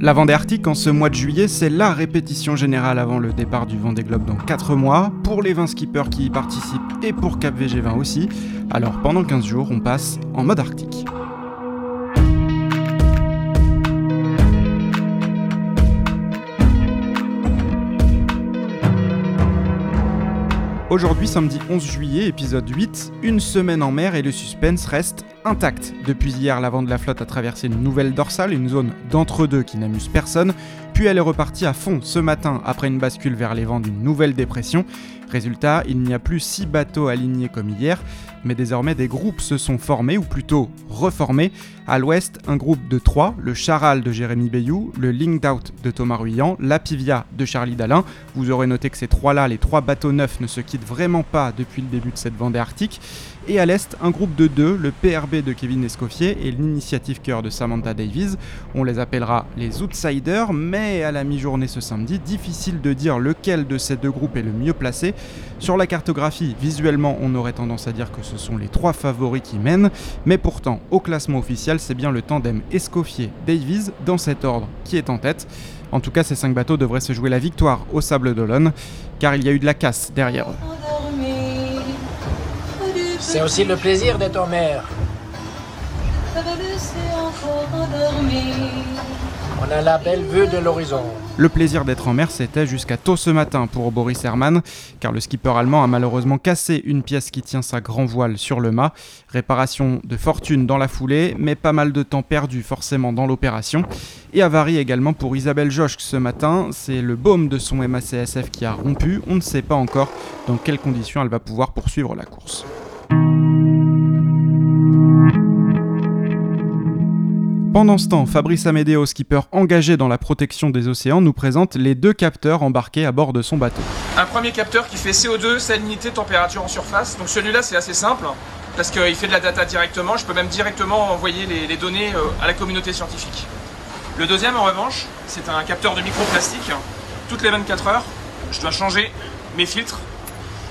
La Vendée Arctique en ce mois de juillet, c'est la répétition générale avant le départ du Vendée Globe dans 4 mois, pour les 20 skippers qui y participent et pour Cap VG20 aussi. Alors pendant 15 jours, on passe en mode arctique. Aujourd'hui, samedi 11 juillet, épisode 8, une semaine en mer et le suspense reste intact. Depuis hier, l'avant de la flotte a traversé une nouvelle dorsale, une zone d'entre-deux qui n'amuse personne, puis elle est repartie à fond ce matin après une bascule vers les vents d'une nouvelle dépression. Résultat, il n'y a plus 6 bateaux alignés comme hier, mais désormais des groupes se sont formés, ou plutôt reformés. À l'ouest, un groupe de 3, le Charal de Jérémy Bayou, le Linked Out de Thomas Ruyant, la Pivia de Charlie Dalin. Vous aurez noté que ces trois-là, les trois bateaux neufs, ne se quittent vraiment pas depuis le début de cette Vendée Arctique. Et à l'est, un groupe de deux, le PRB de Kevin Escoffier et l'Initiative Cœur de Samantha Davies. On les appellera les Outsiders, mais à la mi-journée ce samedi, difficile de dire lequel de ces deux groupes est le mieux placé. Sur la cartographie, visuellement, on aurait tendance à dire que ce sont les trois favoris qui mènent, mais pourtant, au classement officiel, c'est bien le tandem Escoffier-Davies dans cet ordre qui est en tête. En tout cas, ces cinq bateaux devraient se jouer la victoire au Sable d'Olonne, car il y a eu de la casse derrière eux. C'est aussi le plaisir d'être en mer. On a la belle vue de l'horizon. Le plaisir d'être en mer, c'était jusqu'à tôt ce matin pour Boris Hermann, car le skipper allemand a malheureusement cassé une pièce qui tient sa grand voile sur le mât. Réparation de fortune dans la foulée, mais pas mal de temps perdu forcément dans l'opération. Et avarie également pour Isabelle Joschk ce matin. C'est le baume de son MACSF qui a rompu. On ne sait pas encore dans quelles conditions elle va pouvoir poursuivre la course. Pendant ce temps, Fabrice Amédéo, skipper engagé dans la protection des océans, nous présente les deux capteurs embarqués à bord de son bateau. Un premier capteur qui fait CO2, salinité, température en surface. Donc celui-là, c'est assez simple parce qu'il fait de la data directement. Je peux même directement envoyer les, données euh, à la communauté scientifique. Le deuxième, en revanche, c'est un capteur de microplastique. Toutes les 24 heures, je dois changer mes filtres.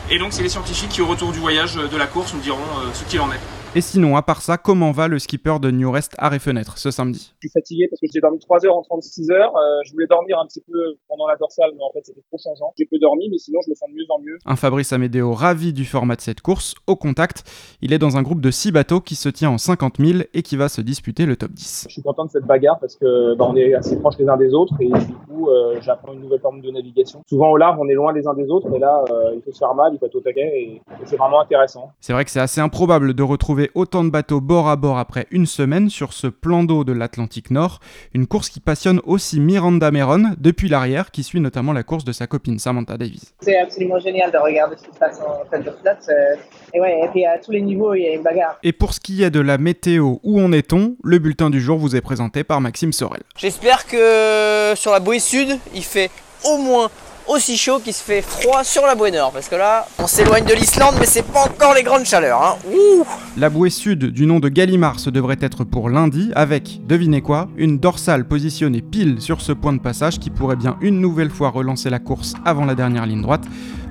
Et donc, c'est les scientifiques qui, au retour du voyage de la course, nous diront euh, ce qu'il en est. Et sinon, à part ça, comment va le skipper de New Rest arrêt fenêtre ce samedi? Je suis fatigué parce que j'ai dormi 3 heures en 36 heures. Euh, je voulais dormir un petit peu pendant la dorsale, mais en fait c'était trop changeant. J'ai peu dormi, mais sinon je me sens de mieux en mieux. Un Fabrice Amédéo ravi du format de cette course. Au contact, il est dans un groupe de 6 bateaux qui se tient en 50 000 et qui va se disputer le top 10. Je suis content de cette bagarre parce que bah, on est assez proches les uns des autres et du coup euh, j'apprends une nouvelle forme de navigation. Souvent au large on est loin les uns des autres, mais là euh, il faut se faire mal, il faut être au taquet et c'est vraiment intéressant. C'est vrai que c'est assez improbable de retrouver autant de bateaux bord à bord après une semaine sur ce plan d'eau de l'Atlantique Nord, une course qui passionne aussi Miranda Meron depuis l'arrière, qui suit notamment la course de sa copine Samantha Davis. C'est absolument génial de regarder ce qui se passe en de flotte. Euh, et ouais, et puis à tous les niveaux, il y a une bagarre. Et pour ce qui est de la météo, où en est-on? Le bulletin du jour vous est présenté par Maxime Sorel. J'espère que sur la bouée sud, il fait au moins aussi chaud qu'il se fait froid sur la bouée nord. Parce que là, on s'éloigne de l'Islande, mais c'est pas encore les grandes chaleurs. Hein. la bouée sud du nom de Gallimard se devrait être pour lundi, avec, devinez quoi, une dorsale positionnée pile sur ce point de passage qui pourrait bien une nouvelle fois relancer la course avant la dernière ligne droite.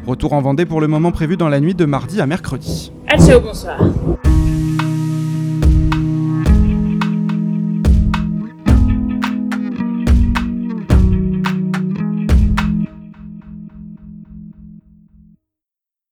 Retour en Vendée pour le moment prévu dans la nuit de mardi à mercredi. Allez, bonsoir.